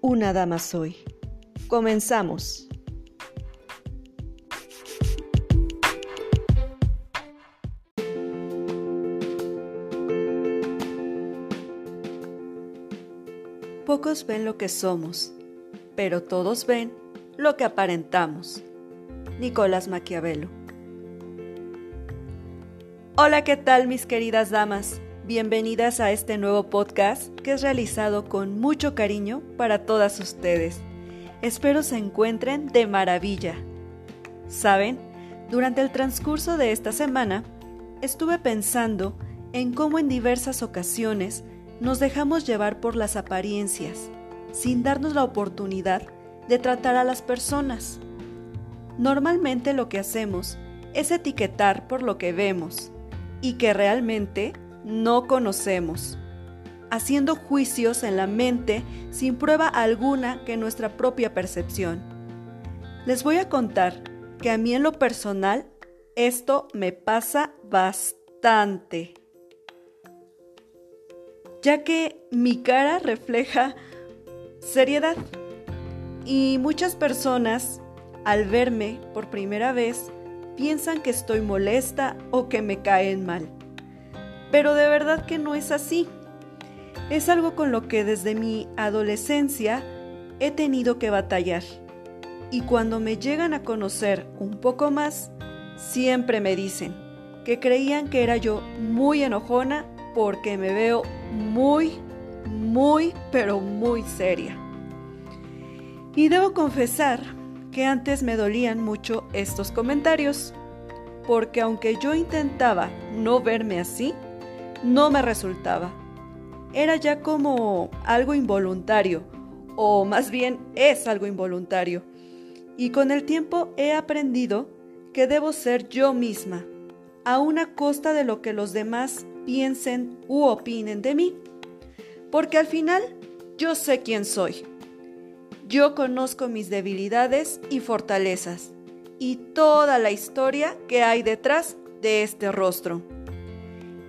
Una Dama Soy. Comenzamos. Pocos ven lo que somos, pero todos ven lo que aparentamos. Nicolás Maquiavelo. Hola, ¿qué tal mis queridas damas? Bienvenidas a este nuevo podcast que es realizado con mucho cariño para todas ustedes. Espero se encuentren de maravilla. ¿Saben? Durante el transcurso de esta semana, estuve pensando en cómo en diversas ocasiones nos dejamos llevar por las apariencias, sin darnos la oportunidad de tratar a las personas. Normalmente lo que hacemos es etiquetar por lo que vemos y que realmente no conocemos, haciendo juicios en la mente sin prueba alguna que nuestra propia percepción. Les voy a contar que a mí en lo personal esto me pasa bastante, ya que mi cara refleja seriedad y muchas personas al verme por primera vez piensan que estoy molesta o que me caen mal. Pero de verdad que no es así. Es algo con lo que desde mi adolescencia he tenido que batallar. Y cuando me llegan a conocer un poco más, siempre me dicen que creían que era yo muy enojona porque me veo muy, muy, pero muy seria. Y debo confesar que antes me dolían mucho estos comentarios, porque aunque yo intentaba no verme así, no me resultaba. Era ya como algo involuntario, o más bien es algo involuntario. Y con el tiempo he aprendido que debo ser yo misma, a una costa de lo que los demás piensen u opinen de mí. Porque al final yo sé quién soy. Yo conozco mis debilidades y fortalezas y toda la historia que hay detrás de este rostro.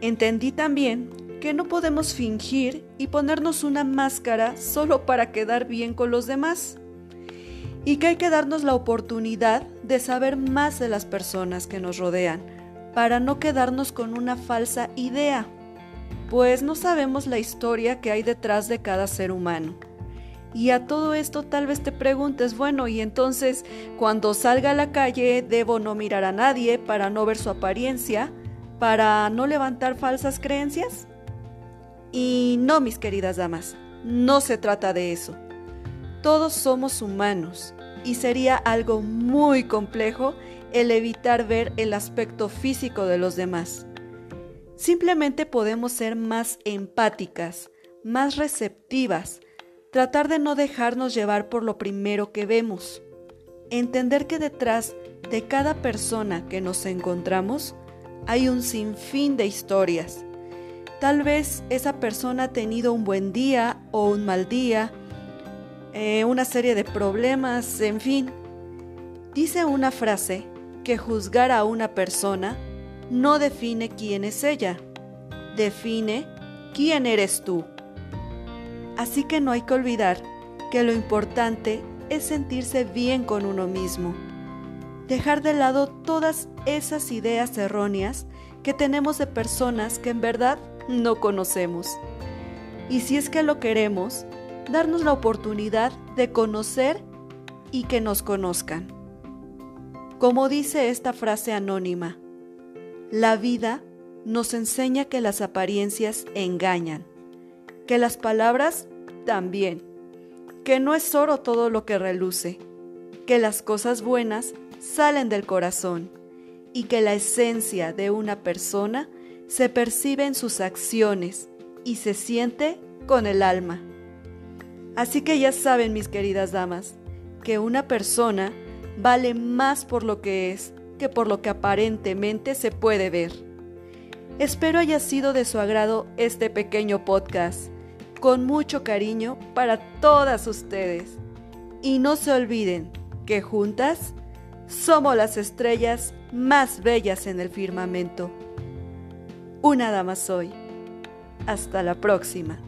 Entendí también que no podemos fingir y ponernos una máscara solo para quedar bien con los demás. Y que hay que darnos la oportunidad de saber más de las personas que nos rodean, para no quedarnos con una falsa idea, pues no sabemos la historia que hay detrás de cada ser humano. Y a todo esto tal vez te preguntes, bueno, y entonces cuando salga a la calle debo no mirar a nadie para no ver su apariencia, para no levantar falsas creencias? Y no, mis queridas damas, no se trata de eso. Todos somos humanos y sería algo muy complejo el evitar ver el aspecto físico de los demás. Simplemente podemos ser más empáticas, más receptivas, tratar de no dejarnos llevar por lo primero que vemos, entender que detrás de cada persona que nos encontramos hay un sinfín de historias. Tal vez esa persona ha tenido un buen día o un mal día, eh, una serie de problemas, en fin. Dice una frase que juzgar a una persona no define quién es ella, define quién eres tú. Así que no hay que olvidar que lo importante es sentirse bien con uno mismo dejar de lado todas esas ideas erróneas que tenemos de personas que en verdad no conocemos. Y si es que lo queremos, darnos la oportunidad de conocer y que nos conozcan. Como dice esta frase anónima, la vida nos enseña que las apariencias engañan, que las palabras también, que no es oro todo lo que reluce, que las cosas buenas salen del corazón y que la esencia de una persona se percibe en sus acciones y se siente con el alma. Así que ya saben, mis queridas damas, que una persona vale más por lo que es que por lo que aparentemente se puede ver. Espero haya sido de su agrado este pequeño podcast, con mucho cariño para todas ustedes. Y no se olviden que juntas somos las estrellas más bellas en el firmamento. Una dama soy. Hasta la próxima.